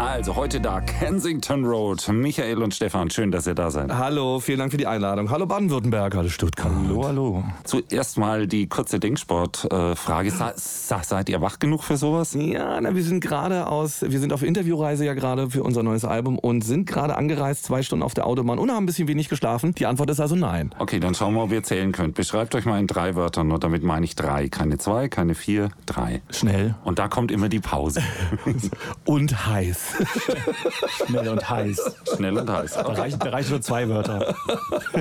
Also heute da Kensington Road. Michael und Stefan, schön, dass ihr da seid. Hallo, vielen Dank für die Einladung. Hallo Baden-Württemberg, hallo Stuttgart. Hallo, hallo. Zuerst mal die kurze Denksport-Frage. seid ihr wach genug für sowas? Ja, na, wir sind gerade aus, wir sind auf Interviewreise ja gerade für unser neues Album und sind gerade angereist, zwei Stunden auf der Autobahn und haben ein bisschen wenig geschlafen. Die Antwort ist also nein. Okay, dann schauen wir, ob ihr zählen könnt. Beschreibt euch mal in drei Wörtern, nur damit meine ich drei. Keine zwei, keine vier, drei. Schnell. Und da kommt immer die Pause. und heiß. Schnell und heiß. Schnell und heiß. Okay. Da, reichen, da reichen nur zwei Wörter.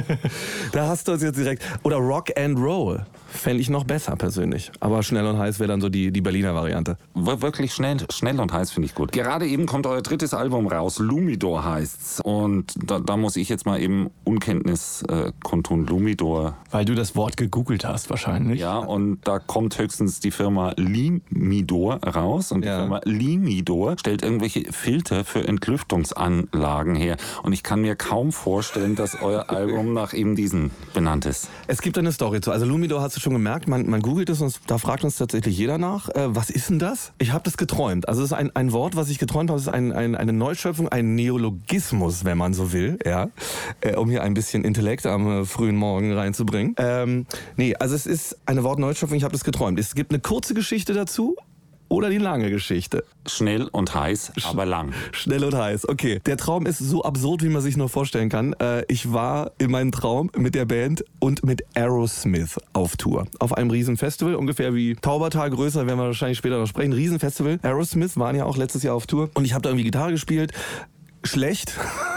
da hast du uns jetzt direkt. Oder Rock and Roll. Fände ich noch besser persönlich. Aber schnell und heiß wäre dann so die, die Berliner Variante. Wirklich schnell, schnell und heiß finde ich gut. Gerade eben kommt euer drittes Album raus. Lumidor heißt's. Und da, da muss ich jetzt mal eben Unkenntnis äh, kundtun. Lumidor. Weil du das Wort gegoogelt hast wahrscheinlich. Ja, und da kommt höchstens die Firma Limidor raus. Und die ja. Firma Limidor stellt irgendwelche Filter für Entlüftungsanlagen her. Und ich kann mir kaum vorstellen, dass euer Album nach eben diesen benannt ist. Es gibt eine Story zu. Also Lumidor hast du schon gemerkt, man, man googelt es und da fragt uns tatsächlich jeder nach, äh, was ist denn das? Ich habe das geträumt. Also es ist ein, ein Wort, was ich geträumt habe, es ist ein, ein, eine Neuschöpfung, ein Neologismus, wenn man so will, ja, äh, um hier ein bisschen Intellekt am äh, frühen Morgen reinzubringen. Ähm, nee, also es ist eine Wortneuschöpfung, ich habe das geträumt. Es gibt eine kurze Geschichte dazu oder die lange Geschichte? Schnell und heiß, aber lang. Schnell und heiß, okay. Der Traum ist so absurd, wie man sich nur vorstellen kann. Äh, ich war in meinem Traum mit der Band und mit Aerosmith auf Tour. Auf einem Riesenfestival, ungefähr wie Taubertal größer, werden wir wahrscheinlich später noch sprechen. Riesenfestival. Aerosmith waren ja auch letztes Jahr auf Tour und ich habe da irgendwie Gitarre gespielt schlecht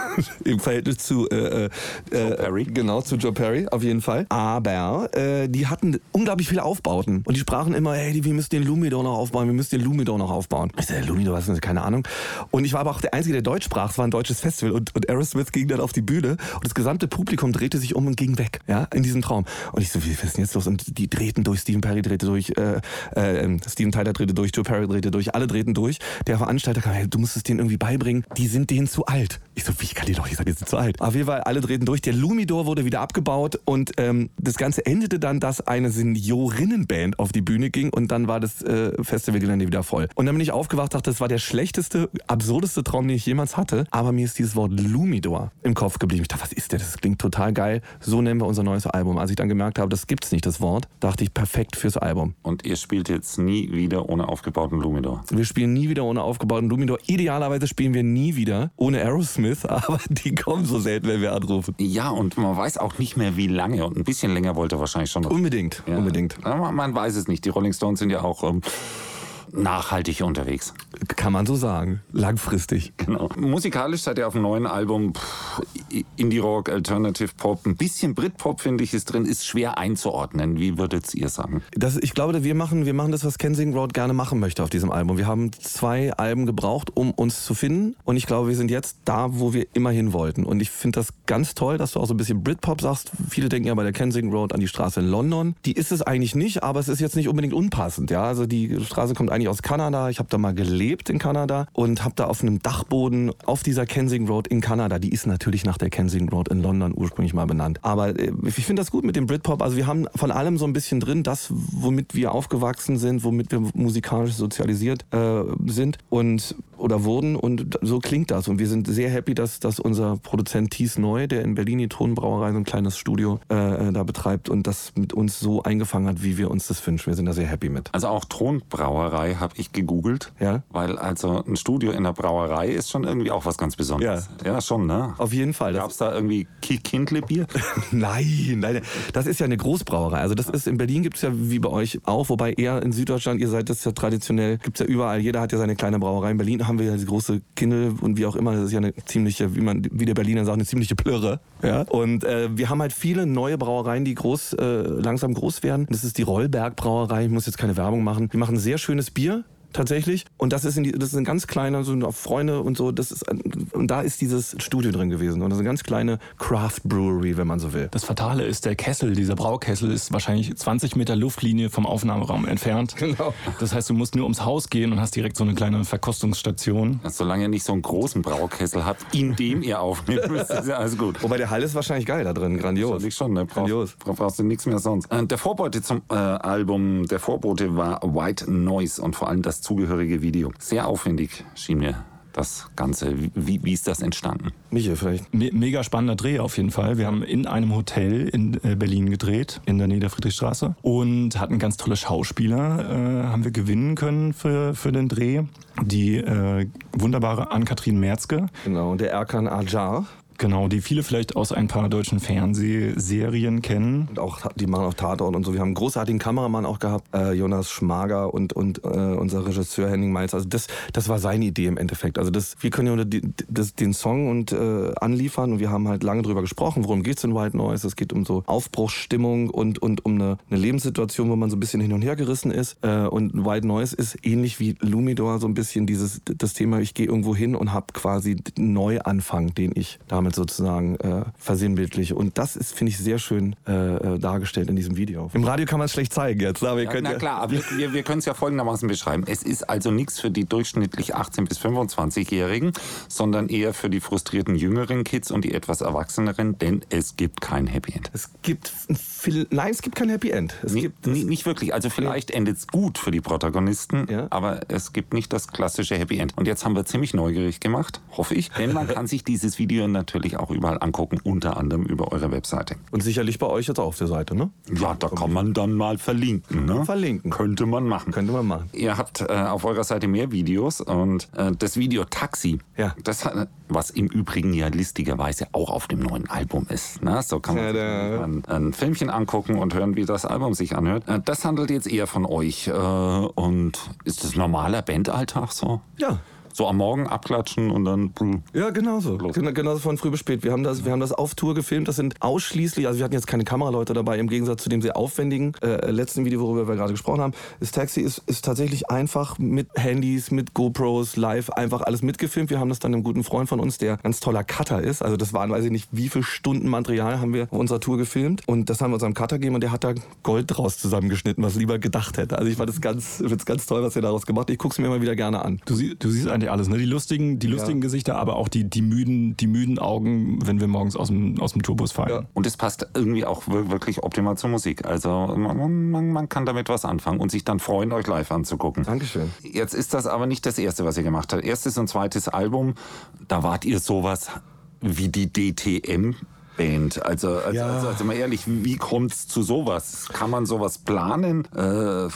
im Verhältnis zu äh, äh, Joe Perry. Genau, zu Joe Perry, auf jeden Fall. Aber äh, die hatten unglaublich viele Aufbauten. Und die sprachen immer, hey, wir müssen den Lumidor noch aufbauen, wir müssen den Lumidor noch aufbauen. Ich sag, Lumidor, was ist das? Keine Ahnung. Und ich war aber auch der Einzige, der Deutsch sprach. Es war ein deutsches Festival. Und, und Aerosmith ging dann auf die Bühne und das gesamte Publikum drehte sich um und ging weg, ja, in diesem Traum. Und ich so, wie ist denn jetzt los? Und die drehten durch, Stephen Perry drehte durch, äh, äh, Steven Tyler drehte durch, Joe Perry drehte durch, alle drehten durch. Der Veranstalter kam, hey, du musst es denen irgendwie beibringen. Die sind denen zu alt. Ich so, wie kann die doch nicht sagen, die sind zu alt. Auf jeden Fall, alle drehten durch. Der Lumidor wurde wieder abgebaut und ähm, das Ganze endete dann, dass eine Seniorinnenband auf die Bühne ging und dann war das äh, Festivalgelände wieder voll. Und dann bin ich aufgewacht, dachte, das war der schlechteste, absurdeste Traum, den ich jemals hatte. Aber mir ist dieses Wort Lumidor im Kopf geblieben. Ich dachte, was ist der? Das klingt total geil. So nennen wir unser neues Album. Als ich dann gemerkt habe, das gibt's nicht, das Wort, dachte ich, perfekt fürs Album. Und ihr spielt jetzt nie wieder ohne aufgebauten Lumidor? Wir spielen nie wieder ohne aufgebauten Lumidor. Idealerweise spielen wir nie wieder ohne Aerosmith, aber die kommen so selten, wenn wir anrufen. Ja, und man weiß auch nicht mehr, wie lange. Und ein bisschen länger wollte wahrscheinlich schon noch. Unbedingt, ja. unbedingt. Man weiß es nicht. Die Rolling Stones sind ja auch. Ähm nachhaltig unterwegs. Kann man so sagen. Langfristig. Genau. Musikalisch seid ihr auf dem neuen Album Indie-Rock, Alternative Pop, ein bisschen Britpop, finde ich, ist drin, ist schwer einzuordnen. Wie würdet ihr sagen? Das, ich glaube, wir machen, wir machen das, was Kensington Road gerne machen möchte auf diesem Album. Wir haben zwei Alben gebraucht, um uns zu finden. Und ich glaube, wir sind jetzt da, wo wir immer hin wollten. Und ich finde das ganz toll, dass du auch so ein bisschen Britpop sagst. Viele denken ja bei der Kensington Road an die Straße in London. Die ist es eigentlich nicht, aber es ist jetzt nicht unbedingt unpassend. Ja, also die Straße kommt eigentlich aus Kanada. Ich habe da mal gelebt in Kanada und habe da auf einem Dachboden auf dieser Kensington Road in Kanada, die ist natürlich nach der Kensington Road in London ursprünglich mal benannt. Aber äh, ich finde das gut mit dem Britpop. Also wir haben von allem so ein bisschen drin, das, womit wir aufgewachsen sind, womit wir musikalisch sozialisiert äh, sind und oder wurden und so klingt das. Und wir sind sehr happy, dass, dass unser Produzent Thies Neu, der in Berlin die Tonbrauerei so ein kleines Studio äh, äh, da betreibt und das mit uns so eingefangen hat, wie wir uns das wünschen. Wir sind da sehr happy mit. Also auch Tonbrauerei habe ich gegoogelt. Ja. Weil also ein Studio in der Brauerei ist schon irgendwie auch was ganz Besonderes. Ja, ja schon, ne? Auf jeden Fall. Gab es da irgendwie Kindle-Bier? nein, nein. Das ist ja eine Großbrauerei. Also das ist in Berlin gibt es ja wie bei euch auch, wobei eher in Süddeutschland, ihr seid das ja traditionell, gibt es ja überall, jeder hat ja seine kleine Brauerei. In Berlin haben wir ja die große Kindle und wie auch immer, das ist ja eine ziemliche, wie man, wie der Berliner sagt, eine ziemliche Plörre. Ja. Und äh, wir haben halt viele neue Brauereien, die groß, äh, langsam groß werden. Das ist die Rollberg Brauerei. Ich muss jetzt keine Werbung machen. Die machen sehr schönes Bier bien tatsächlich. Und das ist, in die, das ist ein ganz kleiner, so auf Freunde und so. Das ist, und da ist dieses Studio drin gewesen. Und das ist eine ganz kleine Craft Brewery, wenn man so will. Das Fatale ist, der Kessel, dieser Braukessel, ist wahrscheinlich 20 Meter Luftlinie vom Aufnahmeraum entfernt. Genau. Das heißt, du musst nur ums Haus gehen und hast direkt so eine kleine Verkostungsstation. Solange ihr nicht so einen großen Braukessel habt, in dem ihr aufnehmt, ist ja alles gut. Wobei der Hall ist wahrscheinlich geil da drin, grandios. Ich schon, ne? Brauch, Grandios. brauchst du nichts mehr sonst. Äh, Der Vorbote zum äh, Album, der Vorbote war White Noise und vor allem das zugehörige Video. Sehr aufwendig schien mir das Ganze. Wie, wie ist das entstanden? Michael, vielleicht. Me mega spannender Dreh auf jeden Fall. Wir haben in einem Hotel in äh, Berlin gedreht, in der Nähe der Friedrichstraße. Und hatten ganz tolle Schauspieler, äh, haben wir gewinnen können für, für den Dreh. Die äh, wunderbare Ann-Kathrin Merzke, Genau. Und der Erkan Ajar. Genau, die viele vielleicht aus ein paar deutschen Fernsehserien kennen. Und auch, die machen auch Tatort und so. Wir haben einen großartigen Kameramann auch gehabt, äh, Jonas Schmager und, und äh, unser Regisseur Henning Meitz. Also das, das war seine Idee im Endeffekt. Also das, wir können ja die, das, den Song und äh, anliefern und wir haben halt lange drüber gesprochen, worum geht's in White Noise. Es geht um so Aufbruchsstimmung und, und um eine, eine Lebenssituation, wo man so ein bisschen hin und her gerissen ist. Äh, und White Noise ist ähnlich wie Lumidor so ein bisschen dieses das Thema, ich gehe irgendwo hin und habe quasi einen Neuanfang, den ich damit sozusagen äh, versinnbildliche. Und das ist, finde ich, sehr schön äh, äh, dargestellt in diesem Video. Im Radio kann man es schlecht zeigen jetzt, aber ihr Ja, könnt na ja, klar, aber wir, wir können es ja folgendermaßen beschreiben. Es ist also nichts für die durchschnittlich 18- bis 25-Jährigen, sondern eher für die frustrierten jüngeren Kids und die etwas erwachseneren, denn es gibt kein Happy End. Es gibt viel, nein, es gibt kein Happy End. Es Nie- gibt nie- nicht wirklich. Also vielleicht endet es gut für die Protagonisten, Ja. aber es gibt nicht das klassische Happy End. Und jetzt haben wir ziemlich neugierig gemacht, hoffe ich, denn man kann sich dieses Video natürlich auch überall angucken, unter anderem über eure Webseite. und sicherlich bei euch jetzt auch auf der Seite, ne? Ja, da kann man dann mal verlinken. Ne? Verlinken. Könnte man machen. Könnte man machen. Ihr habt äh, auf eurer Seite mehr Videos und äh, das Video Taxi, Ja. das hat, was im Übrigen ja listigerweise auch auf dem neuen Album ist. Ne? So kann man Tada. ein, ein Filmchen angucken und hören, wie das Album sich anhört. Äh, das handelt jetzt eher von euch. Äh, und ist das normaler Bandalltag so? Ja. So am Morgen abklatschen und dann. Ja, genau so. Los. Genau, genauso von früh bis spät. Wir haben, das, wir haben das auf Tour gefilmt. Das sind ausschließlich, also wir hatten jetzt keine Kameraleute dabei, im Gegensatz zu dem sehr aufwendigen äh, letzten Video, worüber wir gerade gesprochen haben. Das Taxi ist, ist tatsächlich einfach mit Handys, mit GoPros, live, einfach alles mitgefilmt. Wir haben das dann einem guten Freund von uns, der ganz toller Cutter ist. Also das waren, weiß ich nicht, wie viele Stunden Material haben wir auf unserer Tour gefilmt. Und das haben wir unserem Cutter gegeben und der hat da Gold draus zusammengeschnitten, was lieber gedacht hätte. Also ich fand das ganz, ich find's ganz toll, was er daraus gemacht hat. Ich gucke es mir immer wieder gerne an. Du, sie, du siehst eigentlich alles, ne? Die lustigen, die lustigen Gesichter, aber auch die, die, müden, die müden Augen, wenn wir morgens aus dem, aus dem Tourbus fallen. Ja. Und es passt irgendwie auch wir- wirklich optimal zur Musik. Also man, man, man kann damit was anfangen und sich dann freuen, euch live anzugucken. Dankeschön. Jetzt ist das aber nicht das erste, was ihr gemacht habt. Erstes und zweites Album, da wart ihr sowas wie die DTM. Band. Also, also, Ja. also, also mal ehrlich, wie kommt's zu sowas? Kann man sowas planen? Äh, äh,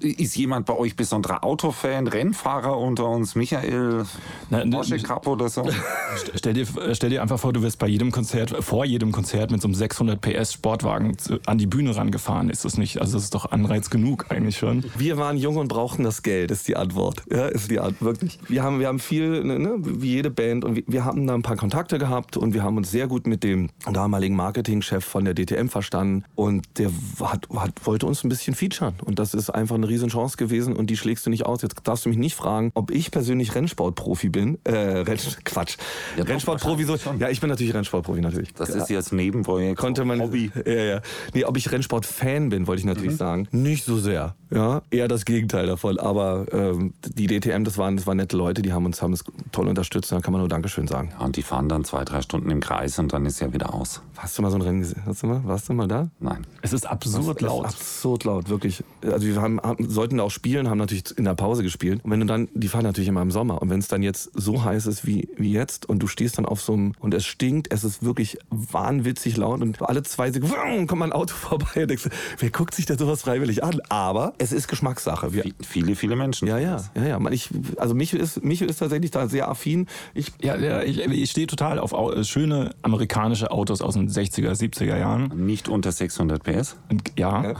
ist jemand bei euch besonderer Autofan, Rennfahrer unter uns? Michael, Na, ne- Porsche Cup oder so? St- Stell dir, stell dir einfach vor, du wirst bei jedem Konzert, vor jedem Konzert mit so einem 600 PS Sportwagen an die Bühne rangefahren. Ist das nicht? Also das ist doch Anreiz genug eigentlich schon. Wir waren jung und brauchten das Geld, ist die Antwort. Ja, ist die Antwort, wirklich. Wir haben, wir haben viel, ne, ne, wie jede Band, und wir, wir haben da ein paar Kontakte gehabt und wir haben uns sehr gut mit dem damaligen Marketingchef von der DTM verstanden und der hat, hat, wollte uns ein bisschen featuren und das ist einfach eine Riesenchance gewesen und die schlägst du nicht aus. Jetzt darfst du mich nicht fragen, ob ich persönlich Rennsportprofi bin. Äh, Renn, Quatsch. Ja, Rennsportprofi so. Ja, ich bin natürlich Rennsportprofi, natürlich. Das ist jetzt Nebenprojekt. konnte man Hobby. Ja, ja. Nee, ob ich Rennsport-Fan bin, wollte ich natürlich sagen. Nicht so sehr. Ja, eher das Gegenteil davon. Aber ähm, die DTM, das waren, das waren nette Leute, die haben uns, haben es toll unterstützt. Da kann man nur Dankeschön sagen. Ja, und die fahren dann zwei, drei Stunden im Kreis und dann ist ja wieder aus. Hast du mal so ein Rennen gesehen? Hast du mal? Warst du mal da? Nein. Es ist absurd ist laut. Absurd laut, wirklich. Also wir haben, haben, sollten da auch spielen, haben natürlich in der Pause gespielt. Und wenn du dann, die fahren natürlich immer im Sommer. Und wenn es dann jetzt so heiß ist wie, wie jetzt und du stehst dann auf so einem, und es stinkt, es ist wirklich wahnwitzig laut und alle zwei Sekunden kommt mal ein Auto vorbei und denkst, du, wer guckt sich denn sowas freiwillig an? Aber es ist Geschmackssache. Wir, Vi- Viele, viele Menschen. ja, ja, ja, ja. Ich, also Michel ist, Michel ist tatsächlich da sehr affin. Ich, Ja, ja ich, ich stehe total auf Au- schöne amerikanische Autos aus den 60er, 70er Jahren. Nicht unter 600 PS. Und, ja.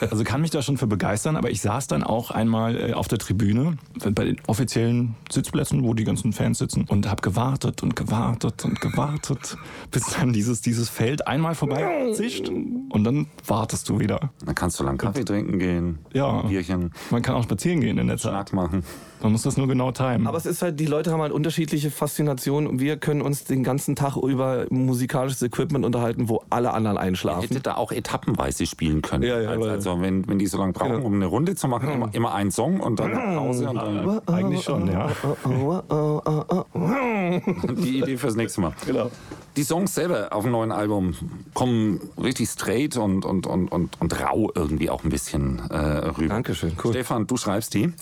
Also kann mich da schon für begeistern, aber ich saß dann auch einmal äh, auf der Tribüne bei den offiziellen Sitzplätzen, wo die ganzen Fans sitzen und habe gewartet und gewartet und gewartet, bis dann dieses, dieses Feld einmal vorbei zischt und dann wartest du wieder. Dann kannst du lang Kaffee trinken gehen, Ja. Bierchen, Man kann auch spazieren gehen in der Zeit. Schnack machen. Man muss das nur genau timen. Aber es ist halt, die Leute haben halt unterschiedliche Faszinationen und wir können uns den ganzen Tag über musikalisches Equipment unterhalten, wo alle anderen einschlafen. Hätte da auch etappenweise spielen können. Ja, ja, also, also wenn, wenn die so lange brauchen, Genau. um eine Runde zu machen, immer, immer ein Song und dann Pause und dann Eigentlich schon, ja. die Idee fürs nächste Mal. Genau. Die Songs selber auf dem neuen Album kommen richtig straight und, und, und, und, und rau irgendwie auch ein bisschen äh, rüber. Dankeschön, cool. Stefan, du schreibst die.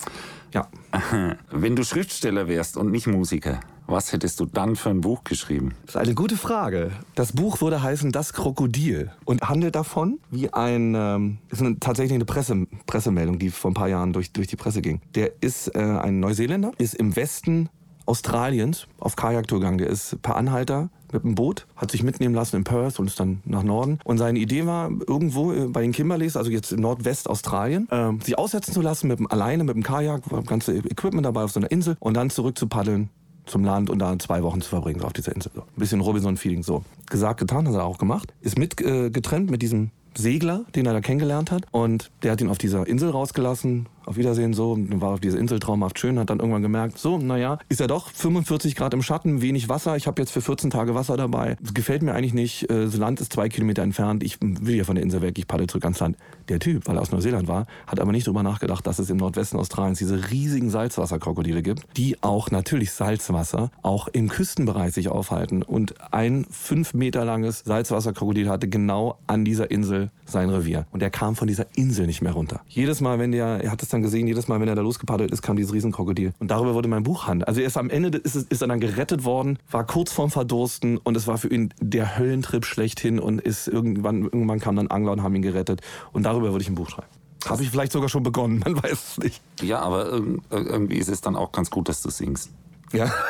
Ja. Wenn du Schriftsteller wärst und nicht Musiker, was hättest du dann für ein Buch geschrieben? Das ist eine gute Frage. Das Buch würde heißen Das Krokodil und handelt davon, wie ein, ähm, ist eine, tatsächlich eine Presse, Pressemeldung, die vor ein paar Jahren durch, durch die Presse ging. Der ist äh, ein Neuseeländer, ist im Westen Australiens auf Kajaktour gegangen. Der ist per Anhalter mit dem Boot, hat sich mitnehmen lassen in Perth und ist dann nach Norden. Und seine Idee war, irgendwo äh, bei den Kimberleys, also jetzt in Nordwestaustralien, äh, sich aussetzen zu lassen, mit dem, alleine mit dem Kajak, war ganze Equipment dabei auf so einer Insel und dann zurück zu paddeln zum Land und da zwei Wochen zu verbringen auf dieser Insel. So. Ein bisschen Robinson-Feeling. So. Gesagt, getan, hat er auch gemacht. Ist mit äh, mit diesem Segler, den er da kennengelernt hat. Und der hat ihn auf dieser Insel rausgelassen. Auf Wiedersehen so. War auf dieser Insel traumhaft schön. Hat dann irgendwann gemerkt, so, naja, ist ja doch 45 Grad im Schatten, wenig Wasser. Ich habe jetzt für 14 Tage Wasser dabei. Das gefällt mir eigentlich nicht. Äh, Das Land ist zwei Kilometer entfernt. Ich will ja von der Insel weg. Ich paddel zurück ans Land. Der Typ, weil er aus Neuseeland war, hat aber nicht drüber nachgedacht, dass es im Nordwesten Australiens diese riesigen Salzwasserkrokodile gibt, die auch natürlich Salzwasser auch im Küstenbereich sich aufhalten. Und ein fünf Meter langes Salzwasserkrokodil hatte genau an dieser Insel sein Revier. Und er kam von dieser Insel nicht mehr runter. Jedes Mal, wenn der, er hat es dann gesehen, jedes Mal, wenn er da losgepaddelt ist, kam dieses Riesenkrokodil. Und darüber wurde mein Buch handeln. Also erst am Ende ist, ist er dann gerettet worden, war kurz vorm Verdursten und es war für ihn der Höllentrip schlechthin und ist irgendwann, irgendwann kamen dann Angler und haben ihn gerettet. Und darüber würde ich ein Buch schreiben. Habe ich vielleicht sogar schon begonnen, man weiß es nicht. Ja, aber irg- irgendwie ist es dann auch ganz gut, dass du singst. Ja.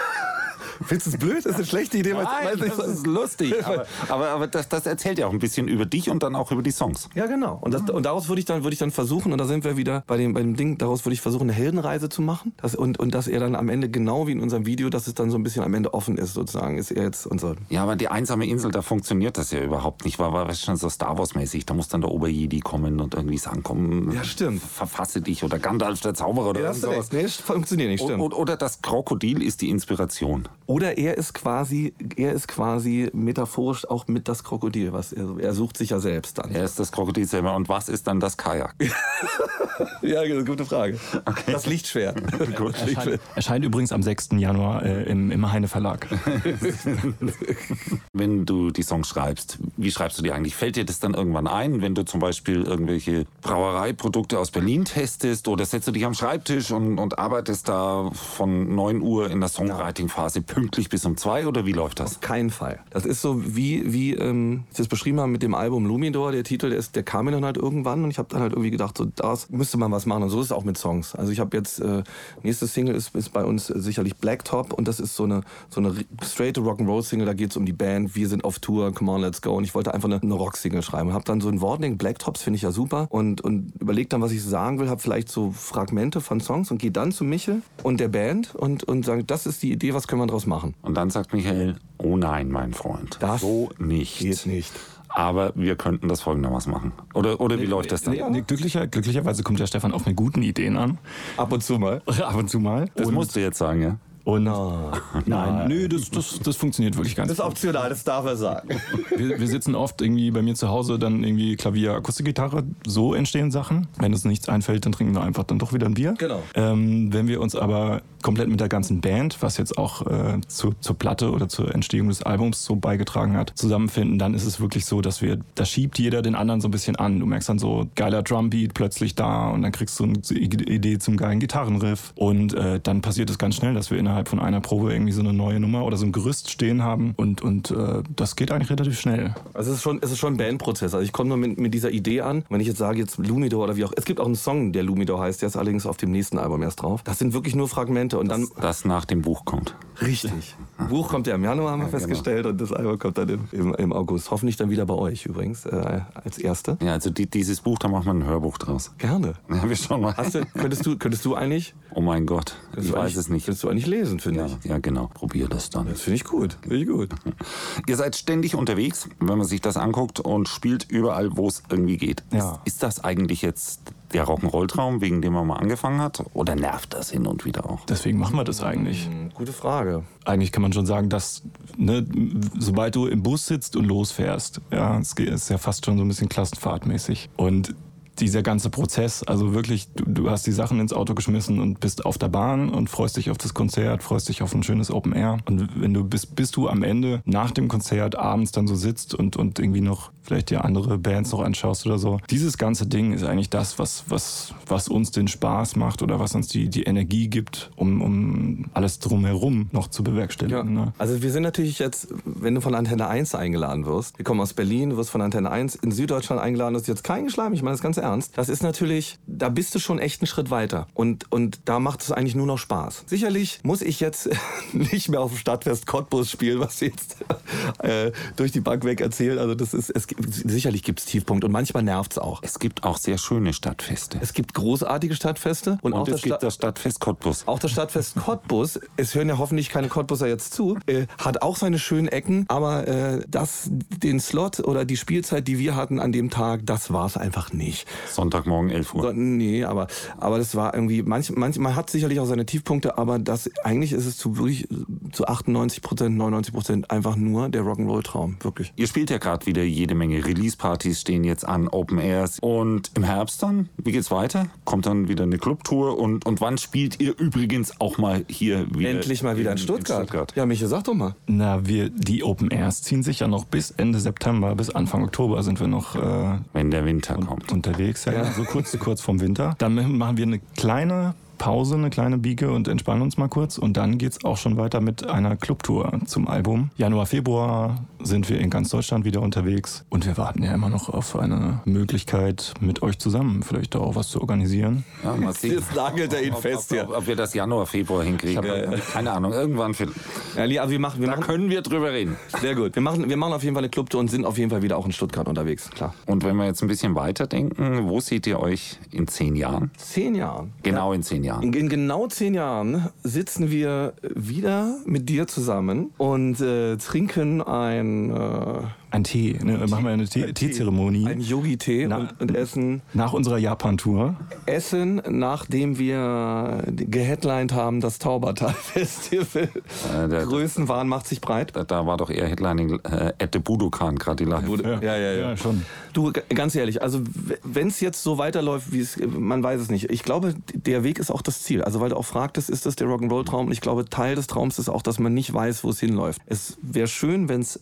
Findest du es blöd? Das ist eine schlechte Idee. weil- weil- das ist lustig. Aber, aber, aber das, das erzählt ja auch ein bisschen über dich und dann auch über die Songs. Ja, genau. Und, das, und daraus würde ich dann würde ich dann versuchen, und da sind wir wieder bei dem, bei dem Ding, daraus würde ich versuchen, eine Heldenreise zu machen. Das, und, und dass er dann am Ende, genau wie in unserem Video, dass es dann so ein bisschen am Ende offen ist, sozusagen. Ist er jetzt unser. Ja, aber die einsame Insel, da funktioniert das ja überhaupt nicht. War, war das schon so Star Wars-mäßig. Da muss dann der Oberjedi kommen und irgendwie sagen, komm, Ja, stimmt. verfasse dich oder Gandalf der Zauberer oder Ja, recht. Nee, das funktioniert nicht, stimmt. o- Oder das Krokodil ist die Inspiration. Oder er ist quasi, er ist quasi metaphorisch auch mit das Krokodil, was er, er sucht sich ja selbst dann. Er ist das Krokodil selber. Und was ist dann das Kajak? Ja, gute Frage. Das Lichtschwert. Gut. Erscheint, erscheint übrigens am 6. Januar äh, im, im Heine Verlag. Wenn du die Songs schreibst, wie schreibst du die eigentlich? Fällt dir das dann irgendwann ein, wenn du zum Beispiel irgendwelche Brauereiprodukte aus Berlin testest oder setzt du dich am Schreibtisch und, und arbeitest da von 9 Uhr in der Songwriting-Phase pünktlich bis um 2 oder wie läuft das? Kein Fall. Das ist so wie, wie ähm, ich das beschrieben habe mit dem Album Lumidor. Der Titel, der, ist, der kam mir dann halt irgendwann und ich habe dann halt irgendwie gedacht, so daraus müsste man was machen. Und so ist es auch mit Songs. Also ich habe jetzt, äh, nächste Single ist, ist bei uns sicherlich Blacktop und das ist so eine, so eine straight Rock'n'Roll-Single. Da geht es um die Band, wir sind auf Tour, come on, let's go. Und ich wollte einfach eine, eine Rock-Single schreiben. Und habe dann so ein Wortding, Blacktops finde ich ja super und, und überlege dann, was ich sagen will, habe vielleicht so Fragmente von Songs und gehe dann zu Michel und der Band und, und sage, das ist die Idee, was können wir daraus machen. Und dann sagt Michael, oh nein, mein Freund, Das so nicht. geht nicht. Aber wir könnten das folgendermaßen machen. Oder, oder wie läuft das dann? Nee, nee, glücklicher, glücklicherweise kommt der Stefan auch mit guten Ideen an. Ab und zu mal. Ab und zu mal. Das und, musst du jetzt sagen, ja? Und nein, nö, das, das, das funktioniert wirklich ganz Das ist optional, das darf er sagen. Wir, wir sitzen oft irgendwie bei mir zu Hause, dann irgendwie Klavier, Akustikgitarre, so entstehen Sachen. Wenn uns nichts einfällt, dann trinken wir einfach dann doch wieder ein Bier. Genau. Ähm, wenn wir uns aber komplett mit der ganzen Band, was jetzt auch äh, zu, zur Platte oder zur Entstehung des Albums so beigetragen hat, zusammenfinden, dann ist es wirklich so, dass wir, da schiebt jeder den anderen so ein bisschen an. Du merkst dann so, geiler Drumbeat plötzlich da und dann kriegst du eine Idee zum geilen Gitarrenriff und äh, dann passiert es ganz schnell, dass wir innerhalb von einer Probe irgendwie so eine neue Nummer oder so ein Gerüst stehen haben und, und äh, das geht eigentlich relativ schnell. Also es ist schon, es ist schon ein Bandprozess. Also ich komme nur mit, mit dieser Idee an. Wenn ich jetzt sage, jetzt Lumidor oder wie auch. Es gibt auch einen Song, der Lumidor heißt, der ist allerdings auf dem nächsten Album erst drauf. Das sind wirklich nur Fragmente und dann. Das nach dem Buch kommt. Richtig. Buch kommt ja im Januar, haben wir Ja, genau. festgestellt, und das Album kommt dann im, im, im August. Hoffentlich dann wieder bei euch übrigens, äh, als Erste. Ja, also die, dieses Buch, da macht man ein Hörbuch draus. Gerne. Ja, wir schauen mal. Du, könntest, du, könntest du eigentlich? Oh mein Gott, ich weiß es nicht. Könntest du eigentlich lesen, finde Ja, ich. ja, genau. Probier das dann. Das finde ich gut. Finde ich gut. Ihr seid ständig unterwegs, wenn man sich das anguckt und spielt überall, wo es irgendwie geht. Ja. Ist, ist das eigentlich jetzt der Rock'n'Roll-Traum, wegen dem man mal angefangen hat? Oder nervt das hin und wieder auch? Deswegen machen wir das eigentlich. Gute Frage. Eigentlich kann man schon sagen, dass ne, sobald du im Bus sitzt und losfährst, ja, es ist ja fast schon so ein bisschen klassenfahrtmäßig. Und dieser ganze Prozess, also wirklich, du, du hast die Sachen ins Auto geschmissen und bist auf der Bahn und freust dich auf das Konzert, freust dich auf ein schönes Open Air. Und wenn du bist, bis du am Ende nach dem Konzert abends dann so sitzt und, und irgendwie noch vielleicht dir andere Bands noch anschaust oder so. Dieses ganze Ding ist eigentlich das, was, was, was uns den Spaß macht oder was uns die, die Energie gibt, um, um alles drumherum noch zu bewerkstelligen. Ne? Also wir sind natürlich jetzt, wenn du von Antenne 1 eingeladen wirst, wir kommen aus Berlin, du wirst von Antenne 1 in Süddeutschland eingeladen, das ist jetzt kein Geschleim, ich meine das ganz ernst. Das ist natürlich, da bist du schon echt einen Schritt weiter. Und, und da macht es eigentlich nur noch Spaß. Sicherlich muss ich jetzt nicht mehr auf dem Stadtfest Cottbus spielen, was sie jetzt äh, durch die Bank weg erzählt. Also das ist, es sicherlich gibt es Tiefpunkte und manchmal nervt es auch. Es gibt auch sehr schöne Stadtfeste. Es gibt großartige Stadtfeste und, auch Und das es gibt Sta- das Stadtfest Cottbus. auch das Stadtfest Cottbus, es hören ja hoffentlich keine Cottbuser jetzt zu, äh, hat auch seine schönen Ecken, aber äh, das, den Slot oder die Spielzeit, die wir hatten an dem Tag, das war es einfach nicht. Sonntagmorgen 11 Uhr. So, nee, aber, aber das war irgendwie, manch, manch, man hat sicherlich auch seine Tiefpunkte, aber das, eigentlich ist es zu wirklich zu 98 Prozent, 99 Prozent einfach nur der Rock'n'Roll-Traum, wirklich. Ihr spielt ja gerade wieder jede Menge Release-Partys, stehen jetzt an, Open Airs. Und im Herbst dann, wie geht's weiter? Kommt dann wieder eine Clubtour? Und, und wann spielt ihr übrigens auch mal hier wieder? Endlich mal wieder in, Stuttgart. Ja, Michael, sag doch mal. Na, wir, die Open Airs ziehen sich ja noch bis Ende September, bis Anfang Oktober sind wir noch äh, Wenn der Winter kommt. unterwegs, ja, so kurz, kurz vorm Winter. Dann machen wir eine kleine Pause, eine kleine Biege und entspannen uns mal kurz. Und dann geht's auch schon weiter mit einer Clubtour zum Album. Januar, Februar sind wir in ganz Deutschland wieder unterwegs. Und wir warten ja immer noch auf eine Möglichkeit, mit euch zusammen vielleicht auch was zu organisieren. Ja, mal sehen. Jetzt nagelt er ihn ob, fest ob, hier. ob, ob wir das Januar, Februar hinkriegen. Keine Ahnung, irgendwann. Viel. Ja, also wir machen, wir Da machen, können wir drüber reden. sehr gut. Wir machen, wir machen auf jeden Fall eine Clubtour und sind auf jeden Fall wieder auch in Stuttgart unterwegs, klar. Und wenn wir jetzt ein bisschen weiterdenken, wo seht ihr euch in zehn Jahren? Zehn Jahren. Genau in zehn Jahren. In, in genau zehn Jahren sitzen wir wieder mit dir zusammen und äh, trinken ein, äh, Ein Tee, ne? machen wir eine Tee- Teezeremonie. ein Yogi-Tee Na- und, und essen, Nach unserer Japan-Tour. essen, nachdem wir geheadlined haben, das Taubertal-Festival. Äh, der- Größenwahn macht sich breit. Da, da war doch eher Headlining äh, at the Budokan gerade live. Ja, ja, ja. Ja, schon. Du, ganz ehrlich, also wenn es jetzt so weiterläuft, wie es, man weiß es nicht. Ich glaube, der Weg ist auch das Ziel. Also weil du auch fragtest, ist das der Rock'n'Roll-Traum? Und ich glaube, Teil des Traums ist auch, dass man nicht weiß, wo es hinläuft. Es wäre schön, wenn es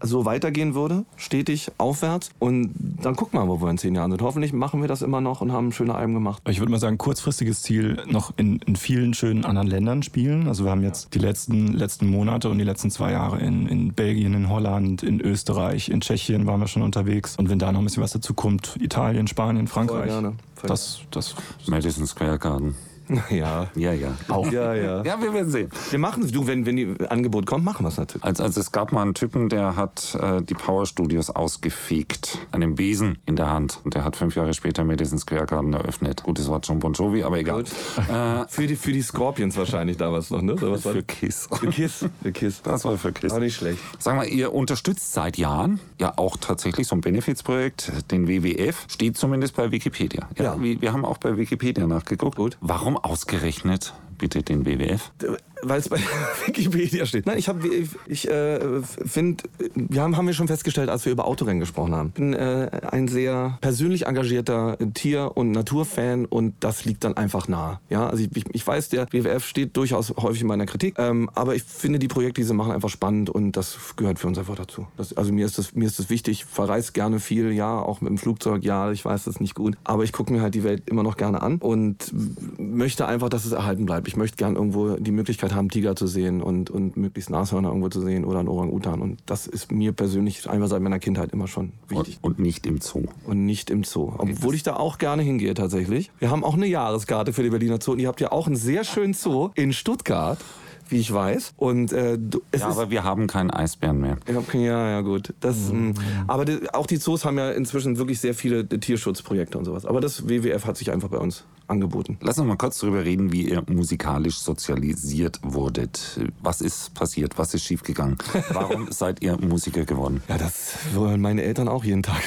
so weitergehen würde, stetig aufwärts. Und dann gucken wir mal, wo wir in zehn Jahren sind. Hoffentlich machen wir das immer noch und haben schöne Alben gemacht. Ich würde mal sagen, kurzfristiges Ziel noch in, in vielen schönen anderen Ländern spielen. Also wir haben jetzt die letzten, letzten Monate und die letzten zwei Jahre in, in Belgien, in Holland, in Österreich, in Tschechien waren wir schon unterwegs. Und wenn da noch ein bisschen was dazu kommt, Italien, Spanien, Frankreich. gerne. Voll Das, das Madison Square Garden. Ja. Ja, ja. auch. Ja, ja. Ja, wir werden sehen. Wir machen es. Du, wenn, wenn die Angebot kommt, machen wir es natürlich. Also, also es gab mal einen Typen, der hat äh, die Power Studios ausgefegt, einen Besen in der Hand. Und der hat fünf Jahre später Madison Square Garden eröffnet. Gut, das war John Bon Jovi, aber egal. Äh, Für die, für die Scorpions wahrscheinlich damals noch, ne? War für Kiss. Für Kiss. Für Kiss. Das war für Kiss. Auch nicht schlecht. Sagen wir, ihr unterstützt seit Jahren ja auch tatsächlich so ein Benefizprojekt, den WWF, steht zumindest bei Wikipedia. Ja, Ja. Wir, wir haben auch bei Wikipedia nachgeguckt. Gut. Warum ausgerechnet bitte den WWF? Weil es bei Wikipedia steht. Nein, ich habe, ich, ich äh, finde, wir haben, haben wir schon festgestellt, als wir über Autorennen gesprochen haben. Ich bin äh, ein sehr persönlich engagierter Tier- und Naturfan und das liegt dann einfach nah. Ja, also ich, ich weiß, der WWF steht durchaus häufig in meiner Kritik, ähm, aber ich finde die Projekte, die sie machen, einfach spannend und das gehört für uns einfach dazu. Das, also mir ist das, mir ist das wichtig. Ich verreise gerne viel, ja, auch mit dem Flugzeug, ja, ich weiß, das nicht gut, aber ich gucke mir halt die Welt immer noch gerne an und möchte einfach, dass es erhalten bleibt. Ich möchte gern irgendwo die Möglichkeit haben, Tiger zu sehen und, und möglichst Nashörner irgendwo zu sehen oder einen Orang-Utan. Und das ist mir persönlich einfach seit meiner Kindheit immer schon wichtig. Und, und nicht im Zoo. Und nicht im Zoo. Obwohl ich da auch gerne hingehe tatsächlich. Wir haben auch eine Jahreskarte für die Berliner Zoo. Und ihr habt ja auch einen sehr schönen Zoo in Stuttgart. Wie ich weiß. Und, äh, ja, aber wir haben keinen Eisbären mehr. Ja, ja, gut. Das, mhm. Aber die, auch die Zoos haben ja inzwischen wirklich sehr viele Tierschutzprojekte und sowas. Aber das WWF hat sich einfach bei uns angeboten. Lass uns mal kurz darüber reden, wie ihr musikalisch sozialisiert wurdet. Was ist passiert? Was ist schiefgegangen? Warum seid ihr Musiker geworden? Ja, das wollen meine Eltern auch jeden Tag.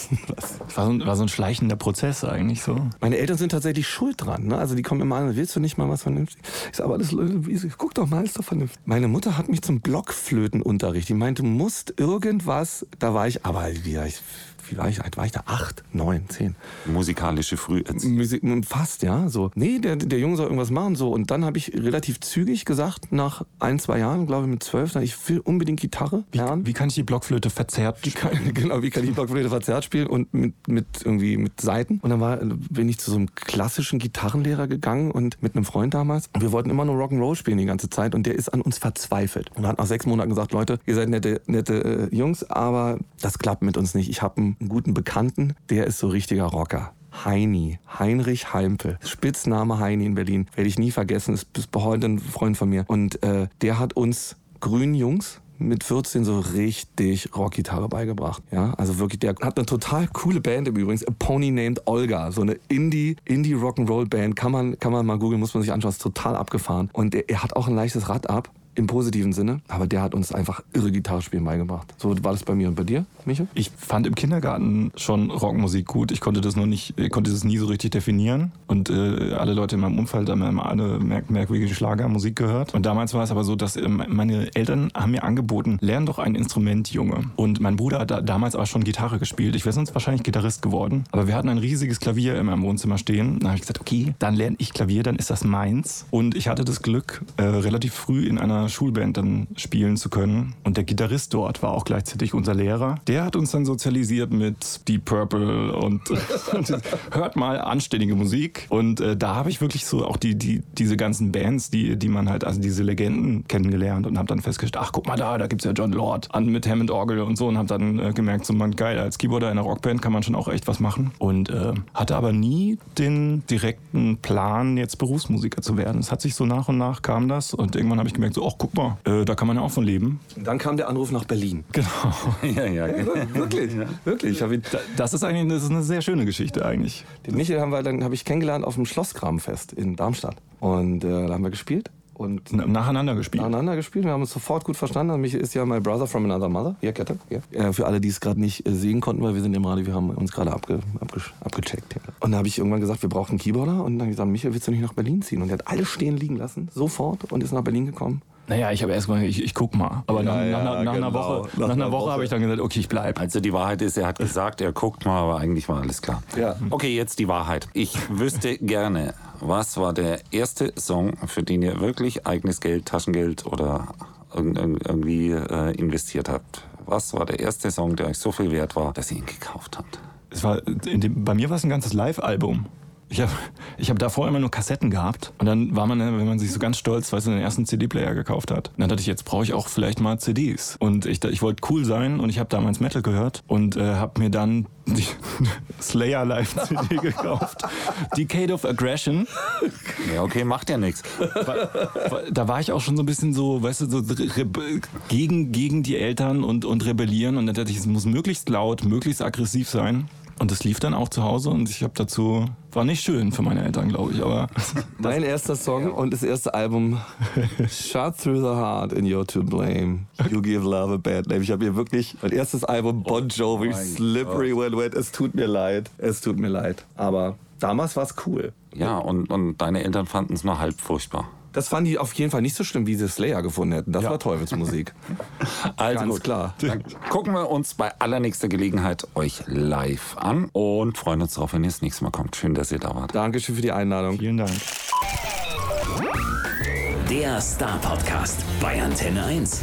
war, so ein, war so ein schleichender Prozess eigentlich so. Meine Eltern sind tatsächlich schuld dran. Ne? Also die kommen immer an, willst du nicht mal was vernünftig? Ich sage, aber das, guck doch mal, ist doch vernünftig. Meine Mutter hat mich zum Blockflötenunterricht. Die meinte, du musst irgendwas, da war ich, aber wie ich wie war ich, alt war ich da? Acht, neun, zehn. Musikalische Früherziehung. Musik, fast, ja. So. Nee, der, der Junge soll irgendwas machen. So. Und dann habe ich relativ zügig gesagt, nach ein, zwei Jahren, glaube ich mit zwölf, ich will unbedingt Gitarre lernen. Wie, wie kann ich die Blockflöte verzerrt spielen? genau, wie kann ich die Blockflöte verzerrt spielen und mit, mit irgendwie mit Seiten. Und dann war, bin ich zu so einem klassischen Gitarrenlehrer gegangen und mit einem Freund damals. Und wir wollten immer nur Rock'n'Roll spielen die ganze Zeit und der ist an uns verzweifelt. Und hat nach sechs Monaten gesagt, Leute, ihr seid nette, nette äh, Jungs, aber das klappt mit uns nicht. Ich habe einen einen guten Bekannten, der ist so richtiger Rocker. Heini, Heinrich Heimpel, Spitzname Heini in Berlin, werde ich nie vergessen, ist bis heute ein Freund von mir. Und äh, der hat uns grünen Jungs mit 14 so richtig Rockgitarre beigebracht. Ja, also wirklich, der hat eine total coole Band im Übrigen, A Pony Named Olga, so eine Indie, Indie Rock'n'Roll Band, kann man, kann man mal googeln, muss man sich anschauen, ist total abgefahren. Und er, er hat auch ein leichtes Rad ab im positiven Sinne. Aber der hat uns einfach irre Gitarre spielen beigebracht. So war das bei mir und bei dir, Michael? Ich fand im Kindergarten schon Rockmusik gut. Ich konnte das noch nicht, konnte das nie so richtig definieren. Und äh, alle Leute in meinem Umfeld haben immer alle merk merkwürdige Schlagermusik gehört. Und damals war es aber so, dass äh, meine Eltern haben mir angeboten, lern doch ein Instrument, Junge. Und mein Bruder hat da, damals auch schon Gitarre gespielt. Ich wäre sonst wahrscheinlich Gitarrist geworden. Aber wir hatten ein riesiges Klavier in meinem Wohnzimmer stehen. Da habe ich gesagt, okay, dann lerne ich Klavier, dann ist das meins. Und ich hatte das Glück, äh, relativ früh in einer Schulband dann spielen zu können. Und der Gitarrist dort war auch gleichzeitig unser Lehrer. Der hat uns dann sozialisiert mit Deep Purple und, und hört mal anständige Musik. Und äh, da habe ich wirklich so auch die, die, diese ganzen Bands, die, die man halt, also diese Legenden kennengelernt und habe dann festgestellt, ach guck mal da, da gibt es ja John Lord an mit Hammond Orgel und so und habe dann äh, gemerkt, so man geil, als Keyboarder in einer Rockband kann man schon auch echt was machen. Und äh, hatte aber nie den direkten Plan, jetzt Berufsmusiker zu werden. Es hat sich so nach und nach kam das und irgendwann habe ich gemerkt, so, ach guck mal, äh, da kann man ja auch von leben. Und dann kam der Anruf nach Berlin. Genau. ja, ja, ja. Wirklich, ja. wirklich. Ihn, das ist eigentlich das ist eine sehr schöne Geschichte eigentlich. Den Michael haben wir dann habe ich kennengelernt auf dem Schlosskramfest in Darmstadt und äh, da haben wir gespielt und nacheinander gespielt. Nacheinander gespielt. Wir haben uns sofort gut verstanden. Mich ist ja My Brother from Another Mother. Ja, Kette. Ja. Äh, für alle, die es gerade nicht äh, sehen konnten, weil wir sind im Radio, wir haben uns gerade abge, abge, abgecheckt. Ja. Und da habe ich irgendwann gesagt, wir brauchen einen Keyboarder. Und dann habe ich gesagt, Michael, willst du nicht nach Berlin ziehen? Und er hat alles stehen liegen lassen, sofort, und ist nach Berlin gekommen. Naja, ich habe erst mal, ich, ich guck mal. Aber ja, nach, ja, nach, nach genau. einer Woche, nach, nach einer Woche, Woche. habe ich dann gesagt, okay, ich bleibe. Also die Wahrheit ist, er hat gesagt, er guckt mal, aber eigentlich war alles klar. Ja. Okay, jetzt die Wahrheit. Ich wüsste gerne, was war der erste Song, für den ihr wirklich eigenes Geld, Taschengeld oder irgendwie äh, investiert habt? Was war der erste Song, der euch so viel wert war, dass ihr ihn gekauft habt? Es war, dem, bei mir war es ein ganzes Live-Album. Ich habe ich hab davor immer nur Kassetten gehabt. Und dann war man, wenn man sich so ganz stolz, weil du, den ersten CD-Player gekauft hat. Und dann dachte ich, jetzt brauche ich auch vielleicht mal CDs. Und ich, ich wollte cool sein und ich habe damals Metal gehört und äh, habe mir dann die Slayer Live-CD gekauft. Decade of Aggression. Ja, okay, macht ja nichts. Da war ich auch schon so ein bisschen so, weißt du, so gegen, gegen die Eltern und, und rebellieren. Und dann dachte ich, es muss möglichst laut, möglichst aggressiv sein. Und das lief dann auch zu Hause und ich habe dazu, war nicht schön für meine Eltern, glaube ich, aber. Mein erster Song und das erste Album, Shot Through the Heart and You're to Blame. You Give Love a Bad Name. Ich habe hier wirklich mein erstes Album, Bon Jovi, oh Slippery When Wet. Es tut mir leid, es tut mir leid. Aber damals war es cool. Ja, und, und deine Eltern fanden es nur halb furchtbar. Das fanden die auf jeden Fall nicht so schlimm, wie sie Slayer gefunden hätten. Das ja. war Teufelsmusik. also Ganz gut. klar. Dann gucken wir uns bei allernächster Gelegenheit euch live an und freuen uns darauf, wenn ihr das nächste Mal kommt. Schön, dass ihr da wart. Dankeschön für die Einladung. Vielen Dank. Der Star Podcast bei Antenne 1.